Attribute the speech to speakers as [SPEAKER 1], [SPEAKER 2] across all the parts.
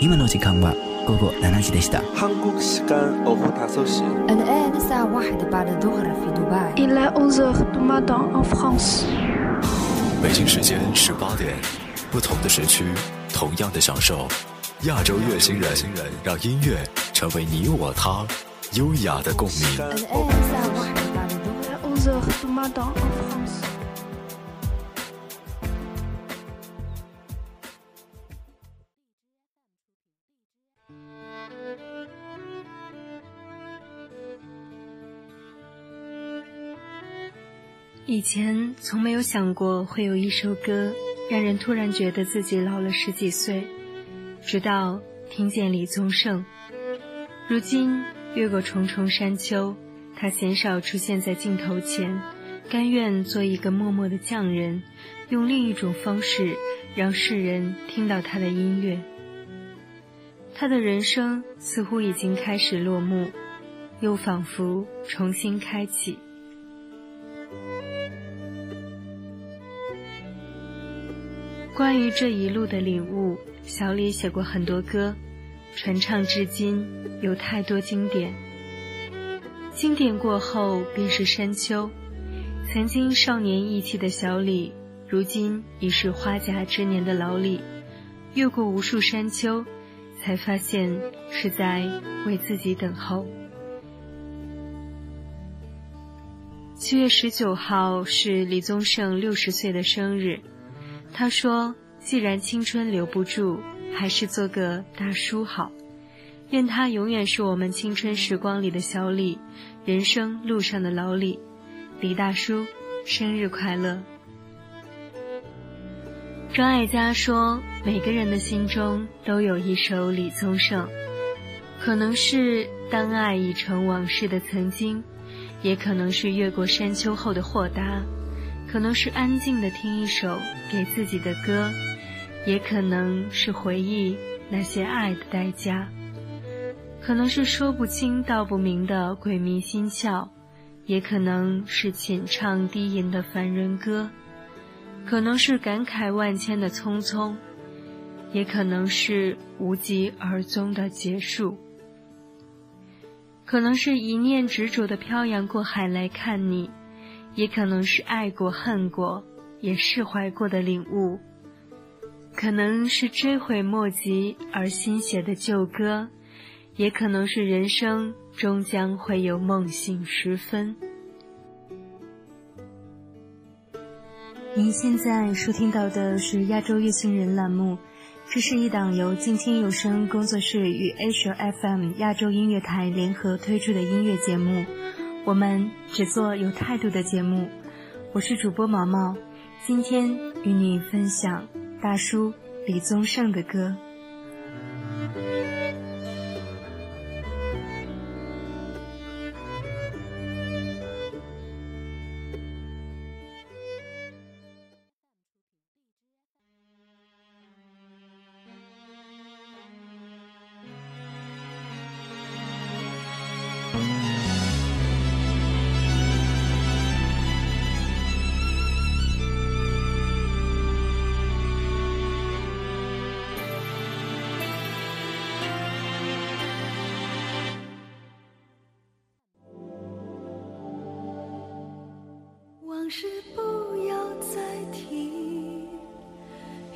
[SPEAKER 1] 今の時間は午後七時でした。
[SPEAKER 2] 韓国時間午後5
[SPEAKER 3] 時。
[SPEAKER 4] 北京时间十八点，不同的时区，同样的享受。亚洲乐，星人让音乐成为你我他优雅的共鸣。
[SPEAKER 5] 以前从没有想过会有一首歌让人突然觉得自己老了十几岁，直到听见李宗盛。如今越过重重山丘，他鲜少出现在镜头前，甘愿做一个默默的匠人，用另一种方式让世人听到他的音乐。他的人生似乎已经开始落幕，又仿佛重新开启。关于这一路的领悟，小李写过很多歌，传唱至今，有太多经典。经典过后便是山丘。曾经少年意气的小李，如今已是花甲之年的老李，越过无数山丘，才发现是在为自己等候。七月十九号是李宗盛六十岁的生日。他说：“既然青春留不住，还是做个大叔好。愿他永远是我们青春时光里的小李，人生路上的老李。李大叔，生日快乐！”张艾嘉说：“每个人的心中都有一首李宗盛，可能是当爱已成往事的曾经，也可能是越过山丘后的豁达。”可能是安静的听一首给自己的歌，也可能是回忆那些爱的代价，可能是说不清道不明的鬼迷心窍，也可能是浅唱低吟的凡人歌，可能是感慨万千的匆匆，也可能是无疾而终的结束，可能是一念执着的漂洋过海来看你。也可能是爱过、恨过，也释怀过的领悟；可能是追悔莫及而新写的旧歌，也可能是人生终将会有梦醒时分。您现在收听到的是亚洲乐星人栏目，这是一档由静听有声工作室与 Asia FM 亚洲音乐台联合推出的音乐节目。我们只做有态度的节目，我是主播毛毛，今天与你分享大叔李宗盛的歌。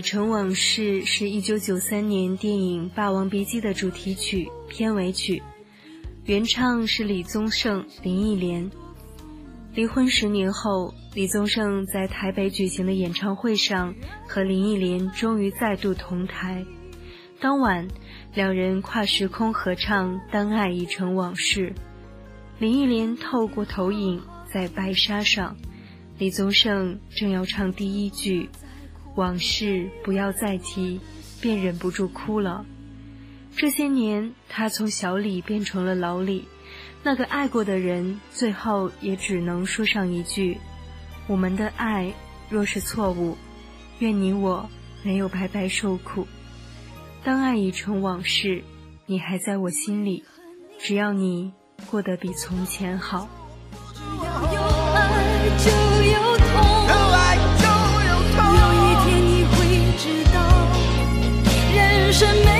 [SPEAKER 5] 成往事是一九九三年电影《霸王别姬》的主题曲、片尾曲，原唱是李宗盛、林忆莲。离婚十年后，李宗盛在台北举行的演唱会上和林忆莲终于再度同台。当晚，两人跨时空合唱《当爱已成往事》，林忆莲透过投影在白纱上，李宗盛正要唱第一句。往事不要再提，便忍不住哭了。这些年，他从小李变成了老李，那个爱过的人，最后也只能说上一句：“我们的爱若是错误，愿你我没有白白受苦。当爱已成往事，你还在我心里，只要你过得比从前好。”
[SPEAKER 6] 有爱就有痛，人生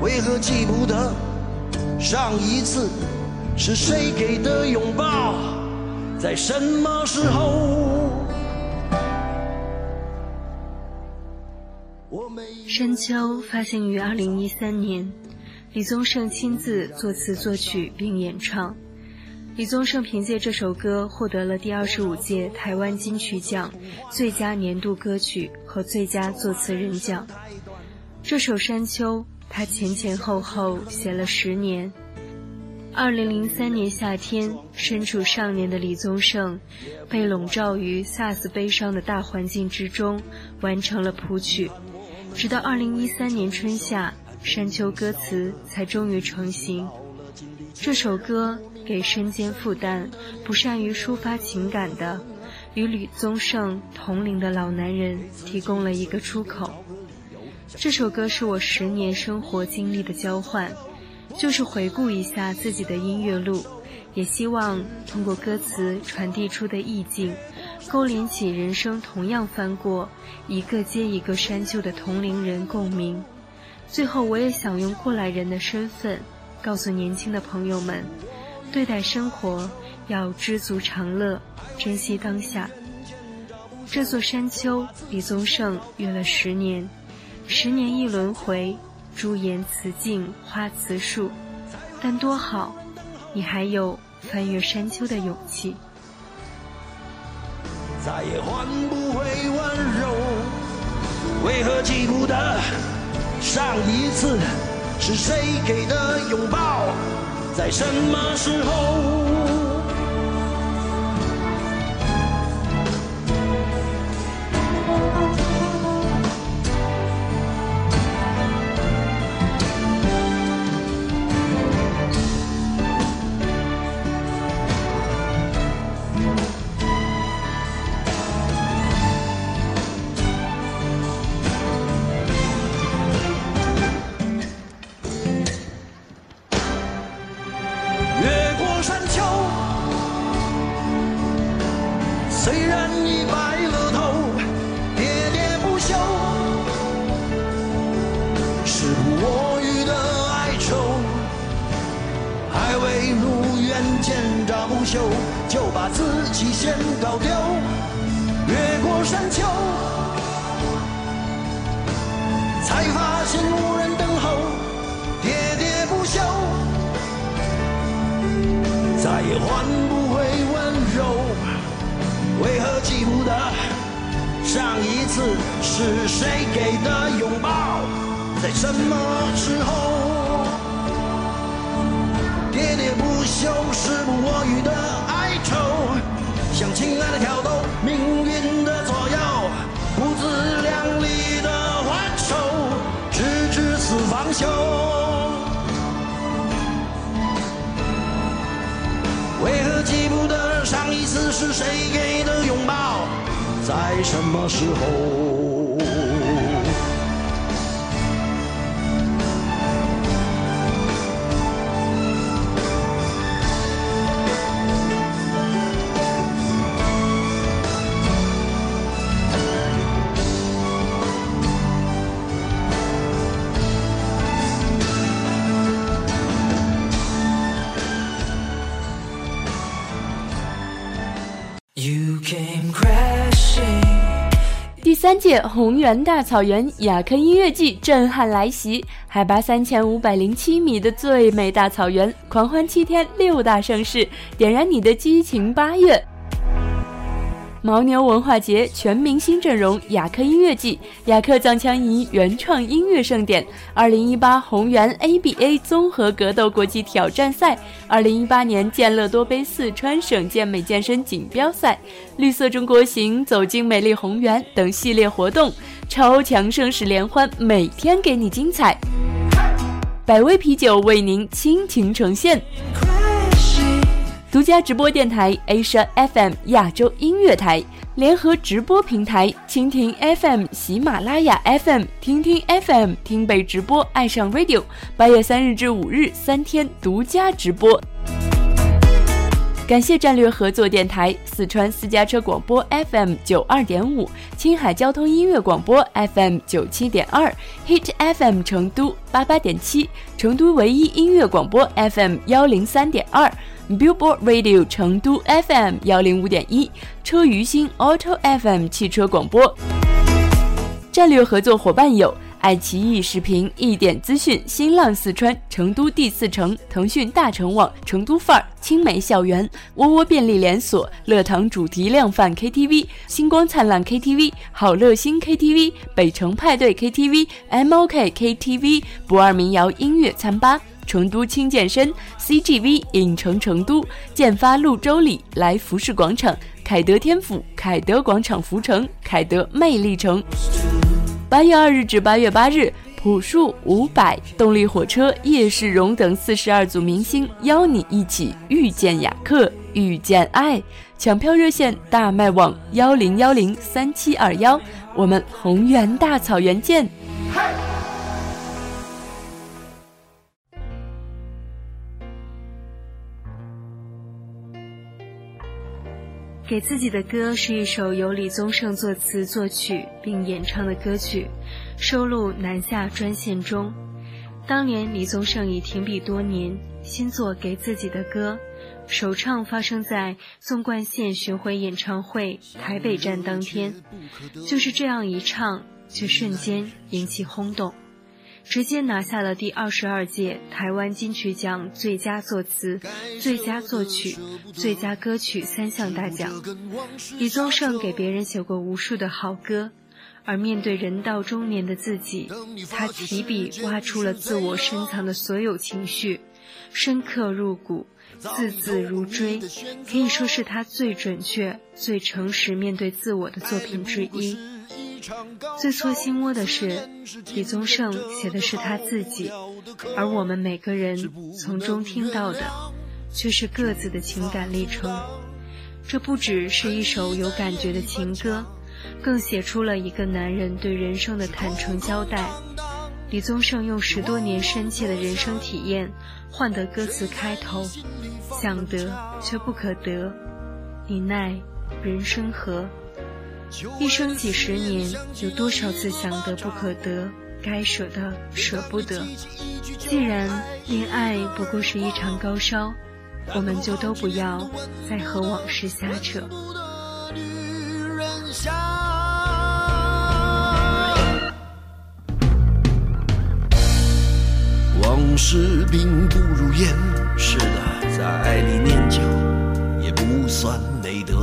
[SPEAKER 7] 为何记不得上一次是谁给的拥抱，在什么时候？
[SPEAKER 5] 山丘发行于二零一三年，李宗盛亲自作词作曲并演唱。李宗盛凭借这首歌获得了第二十五届台湾金曲奖最佳年度歌曲和最佳作词人奖。这首《山丘》，他前前后后写了十年。二零零三年夏天，身处少年的李宗盛，被笼罩于萨斯悲伤的大环境之中，完成了谱曲。直到二零一三年春夏，《山丘》歌词才终于成型。这首歌给身兼负担、不善于抒发情感的与李宗盛同龄的老男人提供了一个出口。这首歌是我十年生活经历的交换，就是回顾一下自己的音乐路，也希望通过歌词传递出的意境。勾连起人生同样翻过一个接一个山丘的同龄人共鸣，最后我也想用过来人的身份，告诉年轻的朋友们，对待生活要知足常乐，珍惜当下。这座山丘，李宗盛约了十年，十年一轮回，朱颜辞镜花辞树，但多好，你还有翻越山丘的勇气。
[SPEAKER 7] 再也换不回温柔，为何记不得上一次是谁给的拥抱，在什么时候？上一次是谁给的拥抱，在什么时候？喋喋不休，时不我予的哀愁，向亲爱的挑逗，命运的左右，不自量力的还手，直至死方休。为何记不得上一次是谁给的拥抱，在什么时候？
[SPEAKER 8] 三届宏源大草原雅克音乐季震撼来袭，海拔三千五百零七米的最美大草原，狂欢七天，六大盛世，点燃你的激情。八月。牦牛文化节全明星阵容，雅克音乐季，雅克藏枪仪原创音乐盛典，二零一八红原 ABA 综合格斗国际挑战赛，二零一八年健乐多杯四川省健美健身锦标赛，绿色中国行走进美丽红原等系列活动，超强盛世联欢，每天给你精彩。百威啤酒为您倾情呈现。独家直播电台 Asia FM 亚洲音乐台联合直播平台蜻蜓 FM、喜马拉雅 FM、听听 FM 听北直播爱上 Radio，八月三日至五日三天独家直播。感谢战略合作电台四川私家车广播 FM 九二点五，青海交通音乐广播 FM 九七点二，Hit FM 成都八八点七，成都唯一音乐广播 FM 幺零三点二，Billboard Radio 成都 FM 幺零五点一，车鱼星 Auto FM 汽车广播。战略合作伙伴有。爱奇艺视频、一点资讯、新浪四川、成都第四城、腾讯大成网、成都范儿、青梅校园、窝窝便利连锁、乐堂主题量贩 KTV、星光灿烂 KTV、好乐星 KTV、北城派对 KTV、MOK KTV、不二民谣音乐餐吧、成都轻健身、CGV 影城成都、建发路洲里来福士广场、凯德天府、凯德广场福城、凯德魅力城。八月二日至八月八日，朴树、伍佰、动力火车、叶世荣等四十二组明星邀你一起遇见雅克，遇见爱。抢票热线：大麦网幺零幺零三七二幺。我们红原大草原见。
[SPEAKER 5] 给自己的歌是一首由李宗盛作词作曲并演唱的歌曲，收录《南下专线》中。当年李宗盛已停笔多年，新作《给自己的歌》，首唱发生在纵贯线巡回演唱会台北站当天，就是这样一唱，却瞬间引起轰动。直接拿下了第二十二届台湾金曲奖最佳作词、最佳作曲、最佳歌曲三项大奖。李宗盛给别人写过无数的好歌，而面对人到中年的自己，他提笔挖出了自我深藏的所有情绪，深刻入骨，字字如锥，可以说是他最准确、最诚实面对自我的作品之一。最戳心窝的是，李宗盛写的是他自己，而我们每个人从中听到的，却是各自的情感历程。这不只是一首有感觉的情歌，更写出了一个男人对人生的坦诚交代。李宗盛用十多年深切的人生体验，换得歌词开头：想得却不可得，你奈人生何？一生几十年，有多少次想得不可得，该舍的舍不得。既然恋爱不过是一场高烧，我们就都不要再和往事瞎扯。
[SPEAKER 7] 往事并不如烟，是的，在爱里念旧也不算美德。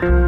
[SPEAKER 7] Thank
[SPEAKER 9] you.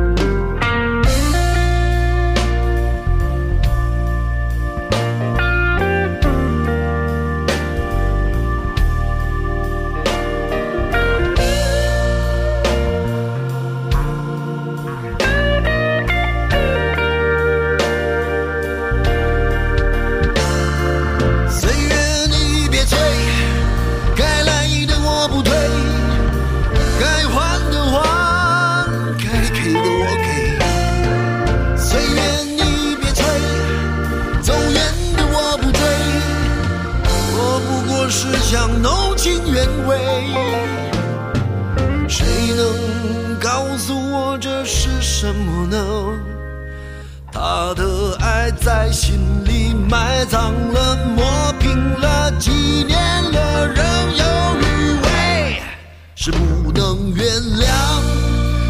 [SPEAKER 9] 原谅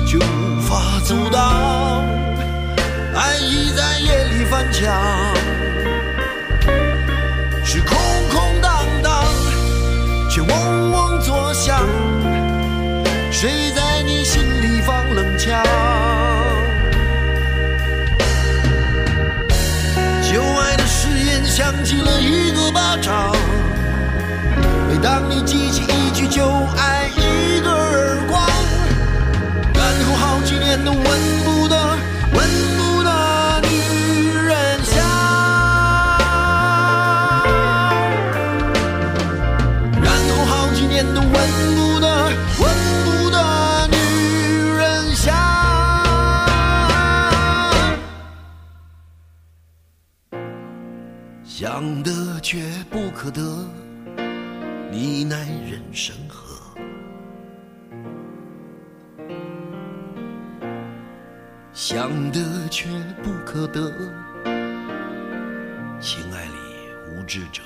[SPEAKER 9] 却无法阻
[SPEAKER 7] 挡爱已在夜里翻墙是空空荡荡却嗡嗡作响谁在你心里放冷枪？旧爱的誓言响起了一个巴掌每当你记起得却不可得，你奈人生何？想得却不可得，情爱里无知者。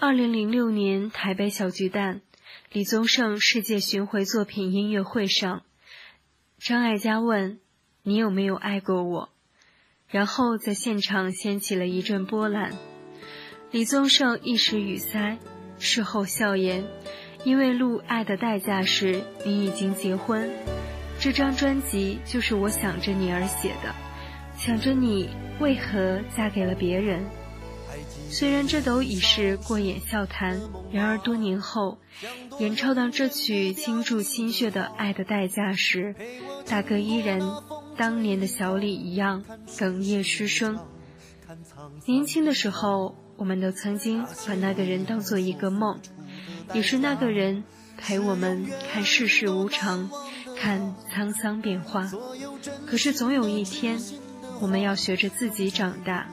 [SPEAKER 5] 二零零六年台北小巨蛋，李宗盛世界巡回作品音乐会上，张艾嘉问：“你有没有爱过我？”然后在现场掀起了一阵波澜。李宗盛一时语塞，事后笑言：“因为录《爱的代价》时你已经结婚，这张专辑就是我想着你而写的，想着你为何嫁给了别人。”虽然这都已是过眼笑谈，然而多年后，演唱到这曲倾注心血的《爱的代价》时，大哥依然当年的小李一样哽咽失声。年轻的时候，我们都曾经把那个人当做一个梦，也是那个人陪我们看世事无常，看沧桑变化。可是总有一天，我们要学着自己长大。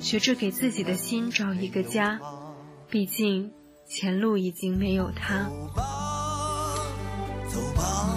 [SPEAKER 5] 学着给自己的心找一个家，毕竟前路已经没有他。
[SPEAKER 7] 走吧，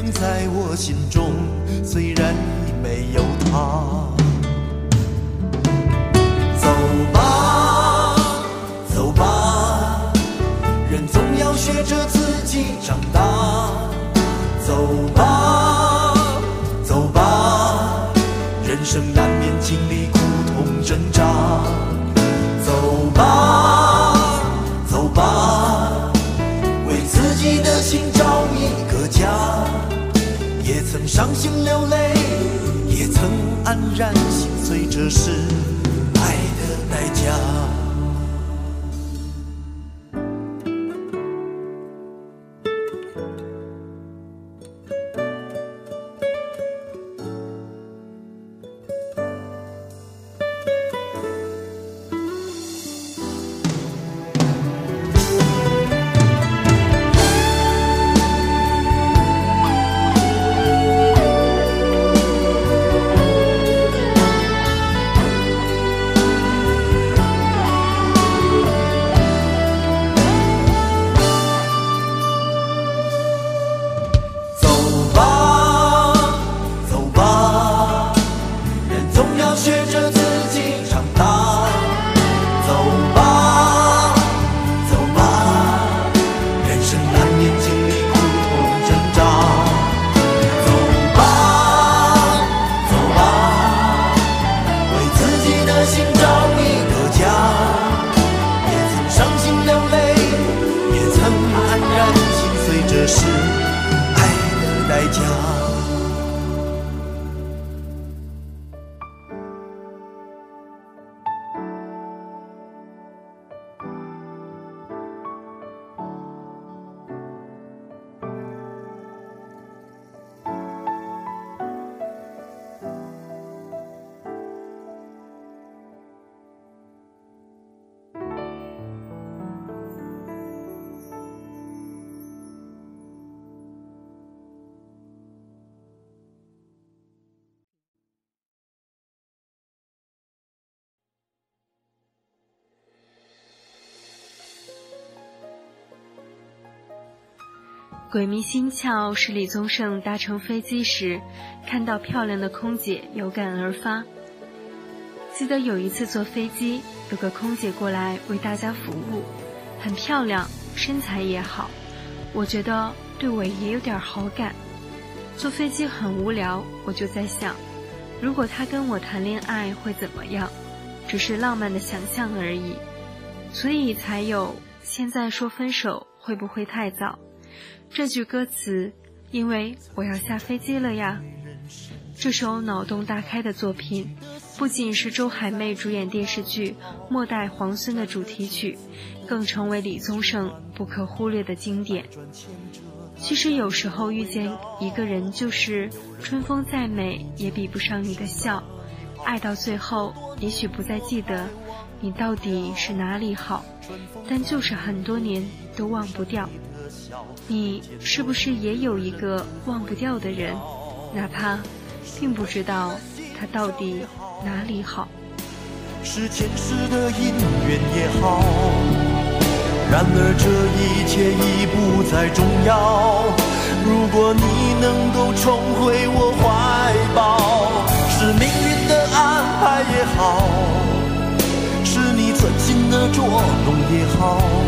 [SPEAKER 7] 仍在我心中，虽然已没有他。伤心流泪，也曾黯然心碎，这是爱的。代价。
[SPEAKER 5] 鬼迷心窍是李宗盛搭乘飞机时，看到漂亮的空姐有感而发。记得有一次坐飞机，有个空姐过来为大家服务，很漂亮，身材也好，我觉得对我也有点好感。坐飞机很无聊，我就在想，如果她跟我谈恋爱会怎么样？只是浪漫的想象而已，所以才有现在说分手会不会太早？这句歌词，因为我要下飞机了呀。这首脑洞大开的作品，不仅是周海媚主演电视剧《末代皇孙》的主题曲，更成为李宗盛不可忽略的经典。其实有时候遇见一个人，就是春风再美也比不上你的笑。爱到最后，也许不再记得你到底是哪里好，但就是很多年都忘不掉。你是不是也有一个忘不掉的人？哪怕并不知道他到底哪里好。
[SPEAKER 7] 是前世的因缘也好，然而这一切已不再重要。如果你能够重回我怀抱，是命运的安排也好，是你存心的捉弄也好。